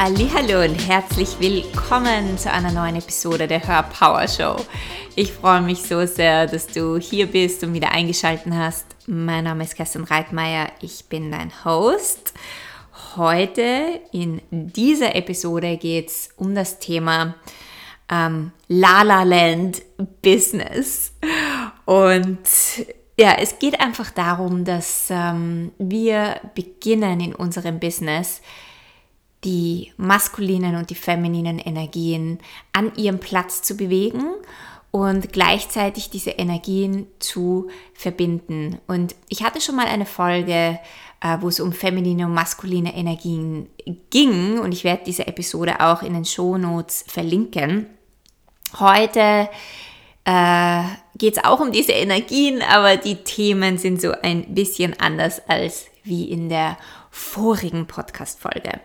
Hallo und herzlich willkommen zu einer neuen Episode der Hör Power Show. Ich freue mich so sehr, dass du hier bist und wieder eingeschaltet hast. Mein Name ist Kerstin Reitmeier, ich bin dein Host. Heute in dieser Episode geht es um das Thema ähm, La La Land Business. Und ja, es geht einfach darum, dass ähm, wir beginnen in unserem Business die maskulinen und die femininen Energien an ihrem Platz zu bewegen und gleichzeitig diese Energien zu verbinden. Und ich hatte schon mal eine Folge, äh, wo es um feminine und maskuline Energien ging und ich werde diese Episode auch in den Shownotes verlinken. Heute äh, geht es auch um diese Energien, aber die Themen sind so ein bisschen anders als wie in der vorigen Podcast-Folge.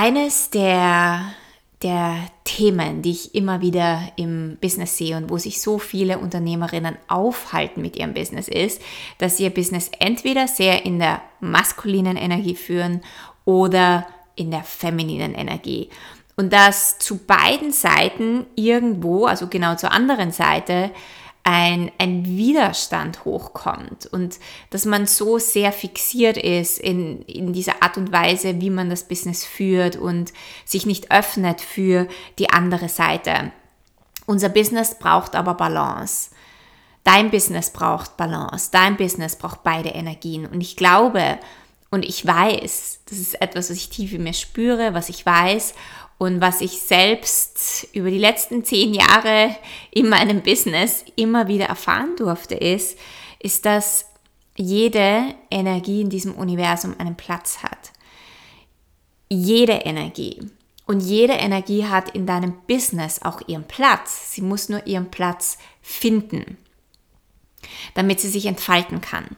Eines der, der Themen, die ich immer wieder im Business sehe und wo sich so viele Unternehmerinnen aufhalten mit ihrem Business, ist, dass sie ihr Business entweder sehr in der maskulinen Energie führen oder in der femininen Energie. Und dass zu beiden Seiten irgendwo, also genau zur anderen Seite, ein, ein Widerstand hochkommt und dass man so sehr fixiert ist in, in dieser Art und Weise, wie man das Business führt und sich nicht öffnet für die andere Seite. Unser Business braucht aber Balance. Dein Business braucht Balance. Dein Business braucht beide Energien. Und ich glaube und ich weiß, das ist etwas, was ich tief in mir spüre, was ich weiß und was ich selbst über die letzten zehn Jahre in meinem Business immer wieder erfahren durfte, ist, ist, dass jede Energie in diesem Universum einen Platz hat. Jede Energie. Und jede Energie hat in deinem Business auch ihren Platz. Sie muss nur ihren Platz finden, damit sie sich entfalten kann.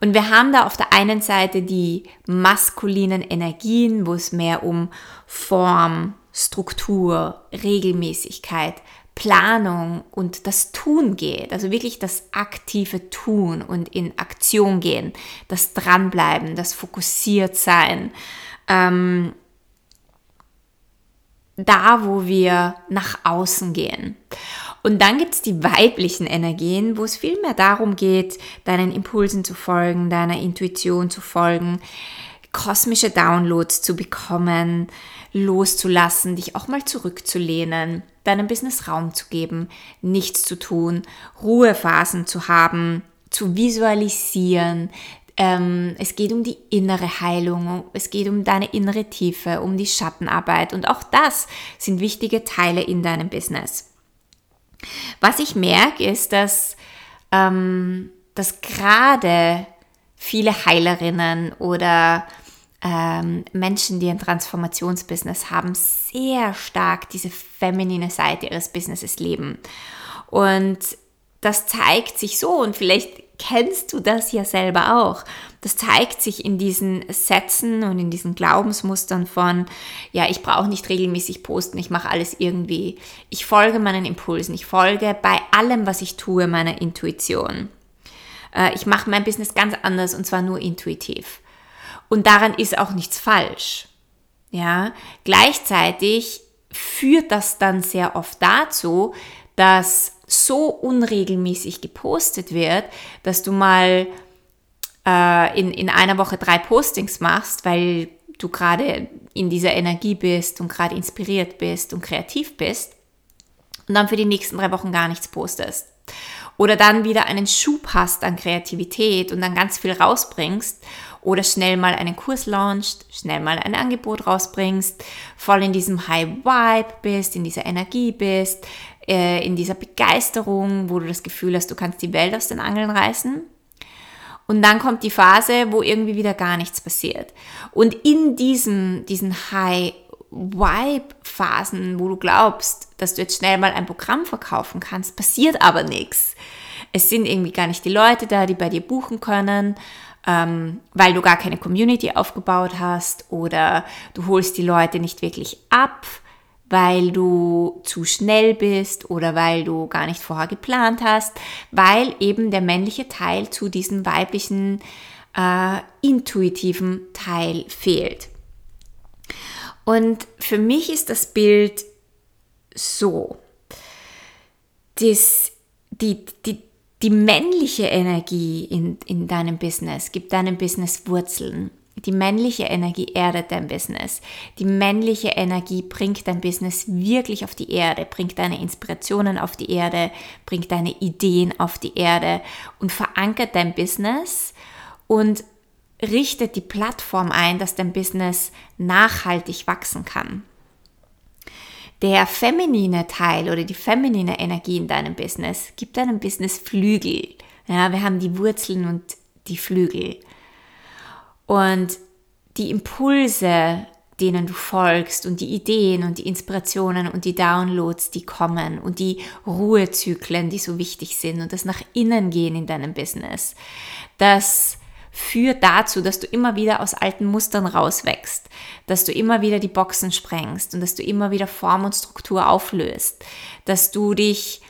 Und wir haben da auf der einen Seite die maskulinen Energien, wo es mehr um Form, Struktur, Regelmäßigkeit, Planung und das Tun geht, also wirklich das aktive Tun und in Aktion gehen, das Dranbleiben, das fokussiert sein, ähm, da wo wir nach außen gehen. Und dann gibt es die weiblichen Energien, wo es viel mehr darum geht, deinen Impulsen zu folgen, deiner Intuition zu folgen, kosmische Downloads zu bekommen, loszulassen, dich auch mal zurückzulehnen, deinem Business Raum zu geben, nichts zu tun, Ruhephasen zu haben, zu visualisieren. Ähm, es geht um die innere Heilung, es geht um deine innere Tiefe, um die Schattenarbeit und auch das sind wichtige Teile in deinem Business. Was ich merke, ist, dass, ähm, dass gerade viele Heilerinnen oder ähm, Menschen, die ein Transformationsbusiness haben, sehr stark diese feminine Seite ihres Businesses leben. Und das zeigt sich so und vielleicht kennst du das ja selber auch. Das zeigt sich in diesen Sätzen und in diesen Glaubensmustern von, ja, ich brauche nicht regelmäßig posten, ich mache alles irgendwie. Ich folge meinen Impulsen, ich folge bei allem, was ich tue, meiner Intuition. Äh, ich mache mein Business ganz anders und zwar nur intuitiv. Und daran ist auch nichts falsch. Ja, gleichzeitig führt das dann sehr oft dazu, dass so unregelmäßig gepostet wird, dass du mal äh, in, in einer Woche drei Postings machst, weil du gerade in dieser Energie bist und gerade inspiriert bist und kreativ bist und dann für die nächsten drei Wochen gar nichts postest. Oder dann wieder einen Schub hast an Kreativität und dann ganz viel rausbringst oder schnell mal einen Kurs launchst, schnell mal ein Angebot rausbringst, voll in diesem High Vibe bist, in dieser Energie bist, äh, in dieser Begeisterung, wo du das Gefühl hast, du kannst die Welt aus den Angeln reißen. Und dann kommt die Phase, wo irgendwie wieder gar nichts passiert. Und in diesem, diesen High Vibe-Phasen, wo du glaubst, dass du jetzt schnell mal ein Programm verkaufen kannst, passiert aber nichts. Es sind irgendwie gar nicht die Leute da, die bei dir buchen können, ähm, weil du gar keine Community aufgebaut hast oder du holst die Leute nicht wirklich ab weil du zu schnell bist oder weil du gar nicht vorher geplant hast, weil eben der männliche Teil zu diesem weiblichen äh, intuitiven Teil fehlt. Und für mich ist das Bild so, dass die, die, die männliche Energie in, in deinem Business gibt deinem Business Wurzeln. Die männliche Energie erdet dein Business. Die männliche Energie bringt dein Business wirklich auf die Erde, bringt deine Inspirationen auf die Erde, bringt deine Ideen auf die Erde und verankert dein Business und richtet die Plattform ein, dass dein Business nachhaltig wachsen kann. Der feminine Teil oder die feminine Energie in deinem Business gibt deinem Business Flügel. Ja, wir haben die Wurzeln und die Flügel. Und die Impulse, denen du folgst und die Ideen und die Inspirationen und die Downloads, die kommen und die Ruhezyklen, die so wichtig sind und das nach innen gehen in deinem Business, das führt dazu, dass du immer wieder aus alten Mustern rauswächst, dass du immer wieder die Boxen sprengst und dass du immer wieder Form und Struktur auflöst, dass du dich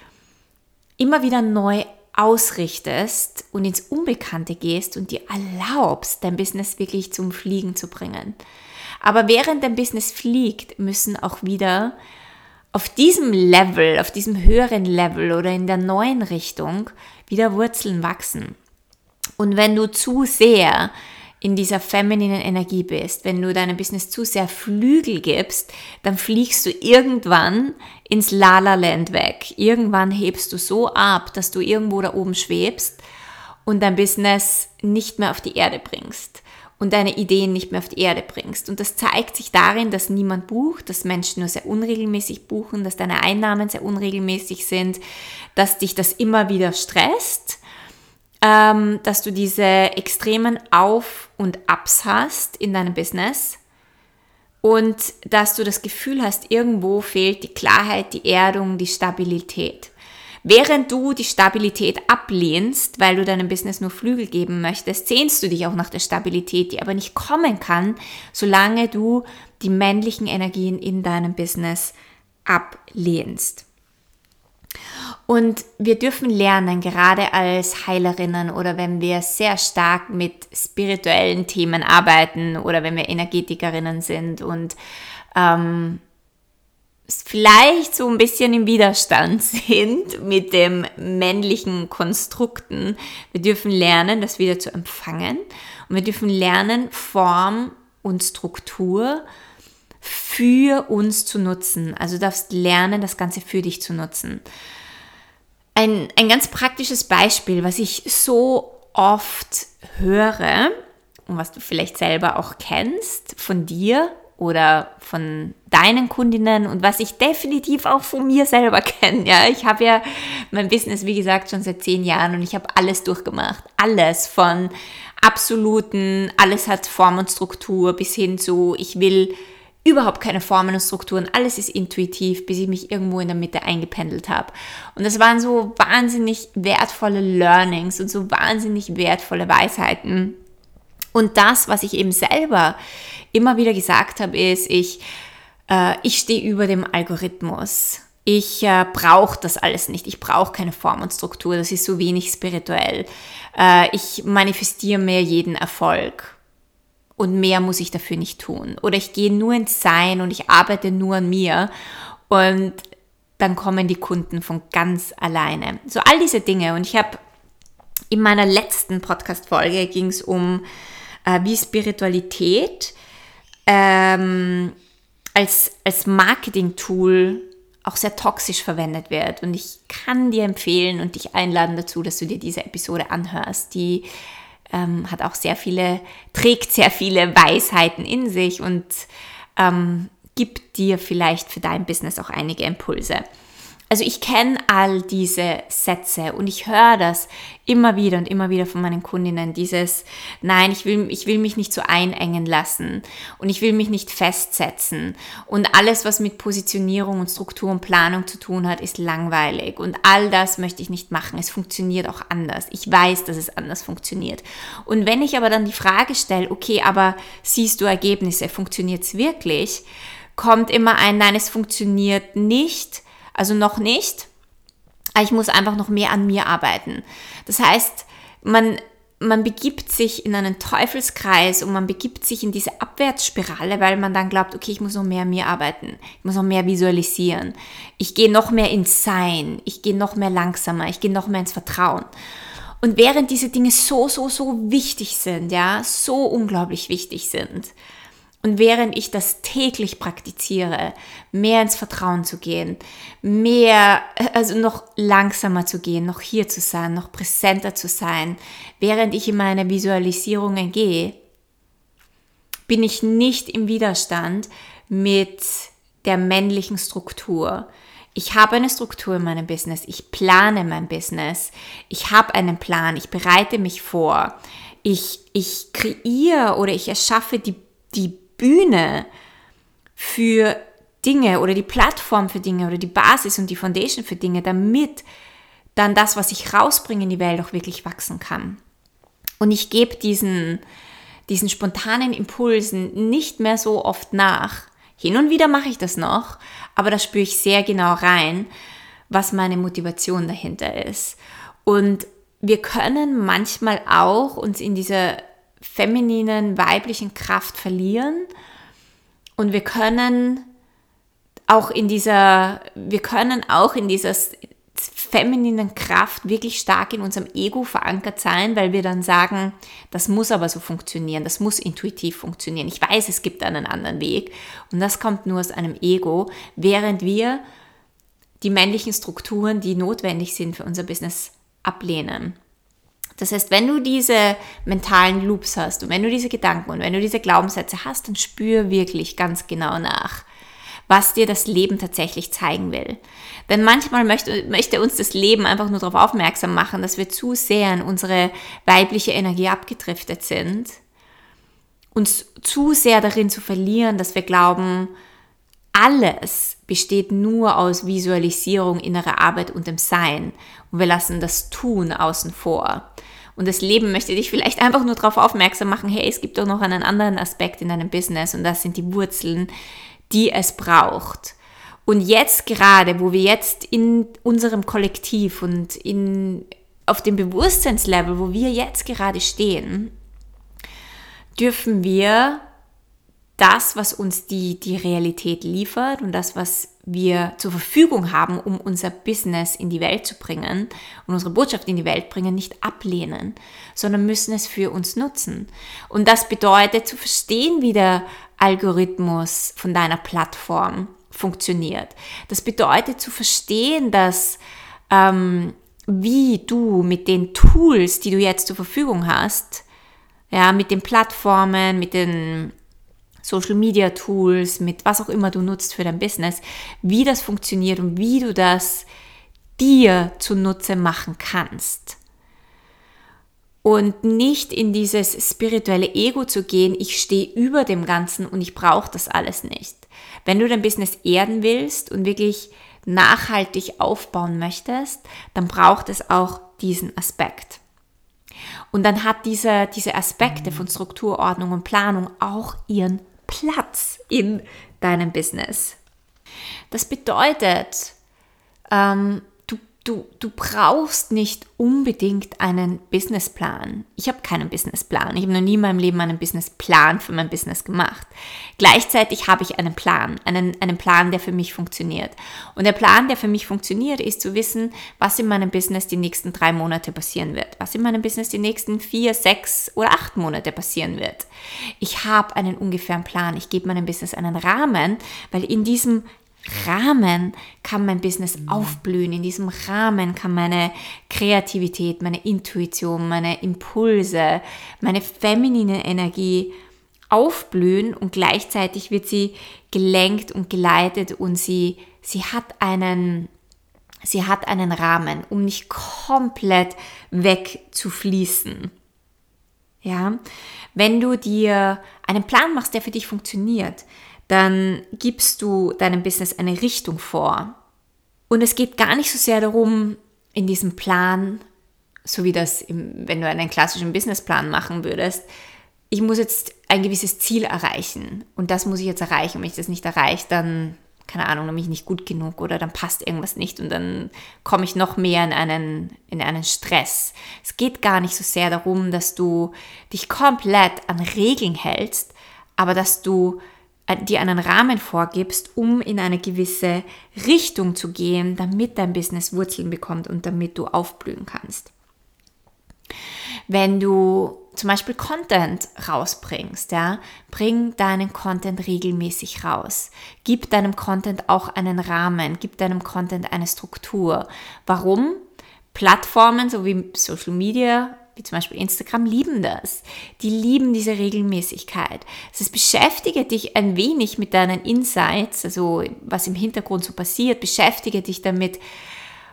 immer wieder neu ausrichtest und ins Unbekannte gehst und dir erlaubst, dein Business wirklich zum Fliegen zu bringen. Aber während dein Business fliegt, müssen auch wieder auf diesem Level, auf diesem höheren Level oder in der neuen Richtung wieder Wurzeln wachsen. Und wenn du zu sehr in dieser femininen Energie bist, wenn du deinem Business zu sehr Flügel gibst, dann fliegst du irgendwann ins Lala-Land weg. Irgendwann hebst du so ab, dass du irgendwo da oben schwebst und dein Business nicht mehr auf die Erde bringst und deine Ideen nicht mehr auf die Erde bringst. Und das zeigt sich darin, dass niemand bucht, dass Menschen nur sehr unregelmäßig buchen, dass deine Einnahmen sehr unregelmäßig sind, dass dich das immer wieder stresst ähm, dass du diese extremen Auf- und Ups hast in deinem Business und dass du das Gefühl hast, irgendwo fehlt die Klarheit, die Erdung, die Stabilität. Während du die Stabilität ablehnst, weil du deinem Business nur Flügel geben möchtest, sehnst du dich auch nach der Stabilität, die aber nicht kommen kann, solange du die männlichen Energien in deinem Business ablehnst. Und wir dürfen lernen, gerade als Heilerinnen oder wenn wir sehr stark mit spirituellen Themen arbeiten oder wenn wir Energetikerinnen sind und ähm, vielleicht so ein bisschen im Widerstand sind mit dem männlichen Konstrukten. Wir dürfen lernen, das wieder zu empfangen und wir dürfen lernen, Form und Struktur für uns zu nutzen. Also du darfst lernen, das Ganze für dich zu nutzen. Ein, ein ganz praktisches Beispiel, was ich so oft höre und was du vielleicht selber auch kennst von dir oder von deinen Kundinnen und was ich definitiv auch von mir selber kenne. Ja, ich habe ja mein Business, wie gesagt, schon seit zehn Jahren und ich habe alles durchgemacht. Alles von absoluten, alles hat Form und Struktur bis hin zu, ich will überhaupt keine Formen und Strukturen, alles ist intuitiv, bis ich mich irgendwo in der Mitte eingependelt habe. Und das waren so wahnsinnig wertvolle Learnings und so wahnsinnig wertvolle Weisheiten. Und das, was ich eben selber immer wieder gesagt habe, ist, ich, äh, ich stehe über dem Algorithmus. Ich äh, brauche das alles nicht. Ich brauche keine Form und Struktur. Das ist so wenig spirituell. Äh, ich manifestiere mir jeden Erfolg und mehr muss ich dafür nicht tun. Oder ich gehe nur ins Sein und ich arbeite nur an mir und dann kommen die Kunden von ganz alleine. So all diese Dinge. Und ich habe in meiner letzten Podcast-Folge ging es um, äh, wie Spiritualität ähm, als, als Marketing-Tool auch sehr toxisch verwendet wird. Und ich kann dir empfehlen und dich einladen dazu, dass du dir diese Episode anhörst. Die ähm, hat auch sehr viele, trägt sehr viele Weisheiten in sich und ähm, gibt dir vielleicht für dein Business auch einige Impulse. Also ich kenne all diese Sätze und ich höre das immer wieder und immer wieder von meinen Kundinnen, dieses, nein, ich will, ich will mich nicht so einengen lassen und ich will mich nicht festsetzen und alles, was mit Positionierung und Struktur und Planung zu tun hat, ist langweilig und all das möchte ich nicht machen. Es funktioniert auch anders. Ich weiß, dass es anders funktioniert. Und wenn ich aber dann die Frage stelle, okay, aber siehst du Ergebnisse, funktioniert es wirklich? Kommt immer ein, nein, es funktioniert nicht also noch nicht. Ich muss einfach noch mehr an mir arbeiten. Das heißt, man man begibt sich in einen Teufelskreis und man begibt sich in diese Abwärtsspirale, weil man dann glaubt, okay, ich muss noch mehr an mir arbeiten, ich muss noch mehr visualisieren, ich gehe noch mehr ins Sein, ich gehe noch mehr langsamer, ich gehe noch mehr ins Vertrauen. Und während diese Dinge so, so, so wichtig sind, ja, so unglaublich wichtig sind, und während ich das täglich praktiziere, mehr ins Vertrauen zu gehen, mehr, also noch langsamer zu gehen, noch hier zu sein, noch präsenter zu sein, während ich in meine Visualisierungen gehe, bin ich nicht im Widerstand mit der männlichen Struktur. Ich habe eine Struktur in meinem Business, ich plane mein Business, ich habe einen Plan, ich bereite mich vor, ich, ich kreiere oder ich erschaffe die, die Bühne für Dinge oder die Plattform für Dinge oder die Basis und die Foundation für Dinge, damit dann das, was ich rausbringe in die Welt, auch wirklich wachsen kann. Und ich gebe diesen, diesen spontanen Impulsen nicht mehr so oft nach. Hin und wieder mache ich das noch, aber da spüre ich sehr genau rein, was meine Motivation dahinter ist. Und wir können manchmal auch uns in dieser femininen, weiblichen Kraft verlieren. Und wir können auch in dieser, wir können auch in dieser femininen Kraft wirklich stark in unserem Ego verankert sein, weil wir dann sagen, das muss aber so funktionieren, das muss intuitiv funktionieren. Ich weiß, es gibt einen anderen Weg und das kommt nur aus einem Ego, während wir die männlichen Strukturen, die notwendig sind für unser Business, ablehnen. Das heißt, wenn du diese mentalen Loops hast und wenn du diese Gedanken und wenn du diese Glaubenssätze hast, dann spür wirklich ganz genau nach, was dir das Leben tatsächlich zeigen will. Denn manchmal möchte, möchte uns das Leben einfach nur darauf aufmerksam machen, dass wir zu sehr in unsere weibliche Energie abgedriftet sind, uns zu sehr darin zu verlieren, dass wir glauben, alles besteht nur aus Visualisierung, innerer Arbeit und dem Sein. Und wir lassen das Tun außen vor. Und das Leben möchte dich vielleicht einfach nur darauf aufmerksam machen, hey, es gibt doch noch einen anderen Aspekt in deinem Business und das sind die Wurzeln, die es braucht. Und jetzt gerade, wo wir jetzt in unserem Kollektiv und in, auf dem Bewusstseinslevel, wo wir jetzt gerade stehen, dürfen wir das, was uns die, die Realität liefert und das, was wir zur Verfügung haben, um unser Business in die Welt zu bringen und unsere Botschaft in die Welt bringen, nicht ablehnen, sondern müssen es für uns nutzen. Und das bedeutet zu verstehen, wie der Algorithmus von deiner Plattform funktioniert. Das bedeutet zu verstehen, dass ähm, wie du mit den Tools, die du jetzt zur Verfügung hast, ja, mit den Plattformen, mit den Social Media Tools, mit was auch immer du nutzt für dein Business, wie das funktioniert und wie du das dir zunutze machen kannst. Und nicht in dieses spirituelle Ego zu gehen, ich stehe über dem Ganzen und ich brauche das alles nicht. Wenn du dein Business erden willst und wirklich nachhaltig aufbauen möchtest, dann braucht es auch diesen Aspekt. Und dann hat diese, diese Aspekte von Struktur, Ordnung und Planung auch ihren Platz in deinem Business. Das bedeutet, ähm, du, du brauchst nicht unbedingt einen Businessplan. Ich habe keinen Businessplan. Ich habe noch nie in meinem Leben einen Businessplan für mein Business gemacht. Gleichzeitig habe ich einen Plan, einen, einen Plan, der für mich funktioniert. Und der Plan, der für mich funktioniert, ist zu wissen, was in meinem Business die nächsten drei Monate passieren wird, was in meinem Business die nächsten vier, sechs oder acht Monate passieren wird. Ich habe einen ungefähren Plan. Ich gebe meinem Business einen Rahmen, weil in diesem Rahmen kann mein Business aufblühen. In diesem Rahmen kann meine Kreativität, meine Intuition, meine Impulse, meine feminine Energie aufblühen und gleichzeitig wird sie gelenkt und geleitet und sie, sie hat einen, sie hat einen Rahmen, um nicht komplett wegzufließen. Ja, wenn du dir einen Plan machst, der für dich funktioniert, dann gibst du deinem Business eine Richtung vor. Und es geht gar nicht so sehr darum, in diesem Plan, so wie das, im, wenn du einen klassischen Businessplan machen würdest, ich muss jetzt ein gewisses Ziel erreichen und das muss ich jetzt erreichen. Und wenn ich das nicht erreiche, dann keine Ahnung, nämlich nicht gut genug oder dann passt irgendwas nicht und dann komme ich noch mehr in einen, in einen Stress. Es geht gar nicht so sehr darum, dass du dich komplett an Regeln hältst, aber dass du dir einen Rahmen vorgibst, um in eine gewisse Richtung zu gehen, damit dein Business Wurzeln bekommt und damit du aufblühen kannst. Wenn du zum Beispiel Content rausbringst, ja, bring deinen Content regelmäßig raus. Gib deinem Content auch einen Rahmen, gib deinem Content eine Struktur. Warum? Plattformen so wie Social Media, wie zum Beispiel Instagram, lieben das. Die lieben diese Regelmäßigkeit. Das beschäftige dich ein wenig mit deinen Insights, also was im Hintergrund so passiert, beschäftige dich damit,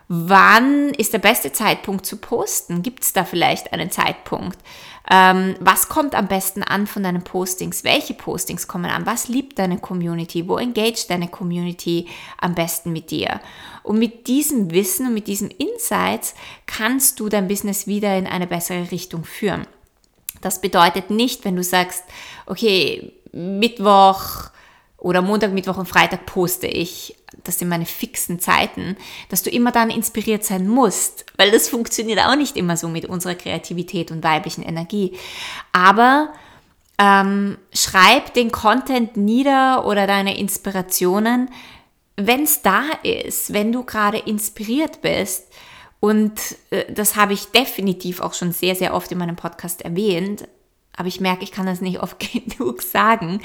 Wann ist der beste Zeitpunkt zu posten? Gibt es da vielleicht einen Zeitpunkt? Ähm, was kommt am besten an von deinen Postings? Welche Postings kommen an? Was liebt deine Community? Wo engage deine Community am besten mit dir? Und mit diesem Wissen und mit diesem Insights kannst du dein Business wieder in eine bessere Richtung führen. Das bedeutet nicht, wenn du sagst, okay, Mittwoch oder Montag, Mittwoch und Freitag poste ich, das sind meine fixen Zeiten, dass du immer dann inspiriert sein musst, weil das funktioniert auch nicht immer so mit unserer Kreativität und weiblichen Energie. Aber ähm, schreib den Content nieder oder deine Inspirationen, wenn es da ist, wenn du gerade inspiriert bist. Und äh, das habe ich definitiv auch schon sehr, sehr oft in meinem Podcast erwähnt. Aber ich merke, ich kann das nicht oft genug sagen,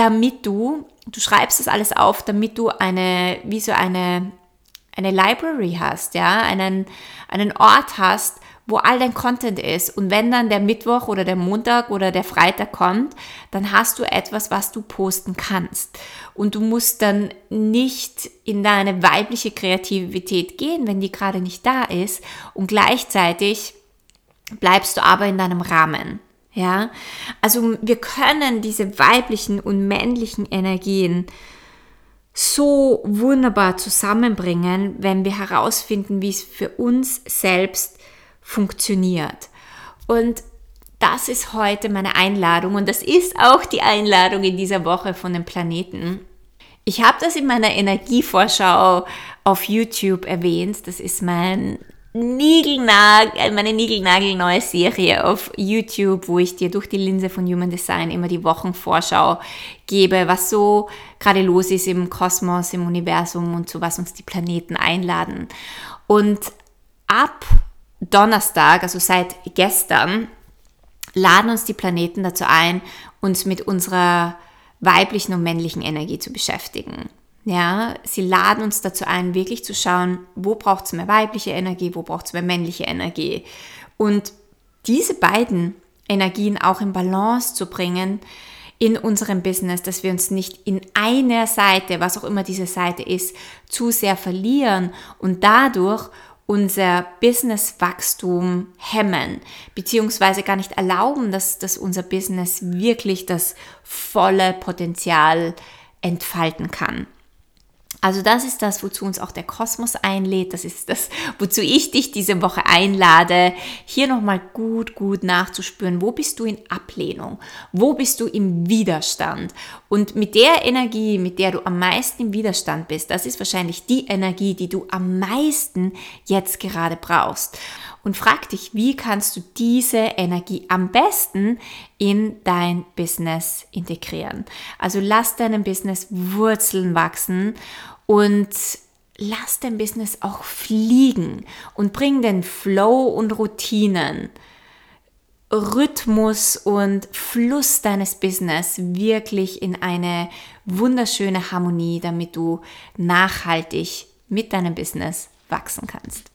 damit du, du schreibst das alles auf, damit du eine, wie so eine, eine Library hast, ja, einen, einen Ort hast, wo all dein Content ist. Und wenn dann der Mittwoch oder der Montag oder der Freitag kommt, dann hast du etwas, was du posten kannst. Und du musst dann nicht in deine weibliche Kreativität gehen, wenn die gerade nicht da ist. Und gleichzeitig bleibst du aber in deinem Rahmen. Ja, also wir können diese weiblichen und männlichen Energien so wunderbar zusammenbringen, wenn wir herausfinden, wie es für uns selbst funktioniert. Und das ist heute meine Einladung und das ist auch die Einladung in dieser Woche von den Planeten. Ich habe das in meiner Energievorschau auf YouTube erwähnt. Das ist mein Nigelnagel, äh, meine Nigelnagel-neue Serie auf YouTube, wo ich dir durch die Linse von Human Design immer die Wochenvorschau gebe, was so gerade los ist im Kosmos, im Universum und zu was uns die Planeten einladen. Und ab Donnerstag, also seit gestern, laden uns die Planeten dazu ein, uns mit unserer weiblichen und männlichen Energie zu beschäftigen. Ja, sie laden uns dazu ein, wirklich zu schauen, wo braucht es mehr weibliche Energie, wo braucht es mehr männliche Energie. Und diese beiden Energien auch in Balance zu bringen in unserem Business, dass wir uns nicht in einer Seite, was auch immer diese Seite ist, zu sehr verlieren und dadurch unser Businesswachstum hemmen, beziehungsweise gar nicht erlauben, dass, dass unser Business wirklich das volle Potenzial entfalten kann. Also das ist das, wozu uns auch der Kosmos einlädt. Das ist das, wozu ich dich diese Woche einlade, hier nochmal gut, gut nachzuspüren. Wo bist du in Ablehnung? Wo bist du im Widerstand? Und mit der Energie, mit der du am meisten im Widerstand bist, das ist wahrscheinlich die Energie, die du am meisten jetzt gerade brauchst. Und frag dich, wie kannst du diese Energie am besten in dein Business integrieren? Also lass deinem Business Wurzeln wachsen und lass dein Business auch fliegen und bring den Flow und Routinen, Rhythmus und Fluss deines Business wirklich in eine wunderschöne Harmonie, damit du nachhaltig mit deinem Business wachsen kannst.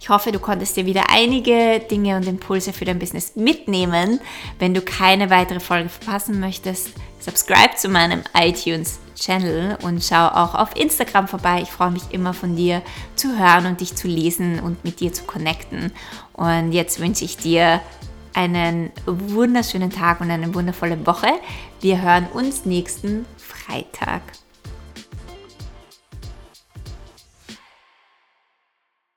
Ich hoffe, du konntest dir wieder einige Dinge und Impulse für dein Business mitnehmen. Wenn du keine weitere Folge verpassen möchtest, subscribe zu meinem iTunes Channel und schau auch auf Instagram vorbei. Ich freue mich immer von dir zu hören und dich zu lesen und mit dir zu connecten. Und jetzt wünsche ich dir einen wunderschönen Tag und eine wundervolle Woche. Wir hören uns nächsten Freitag.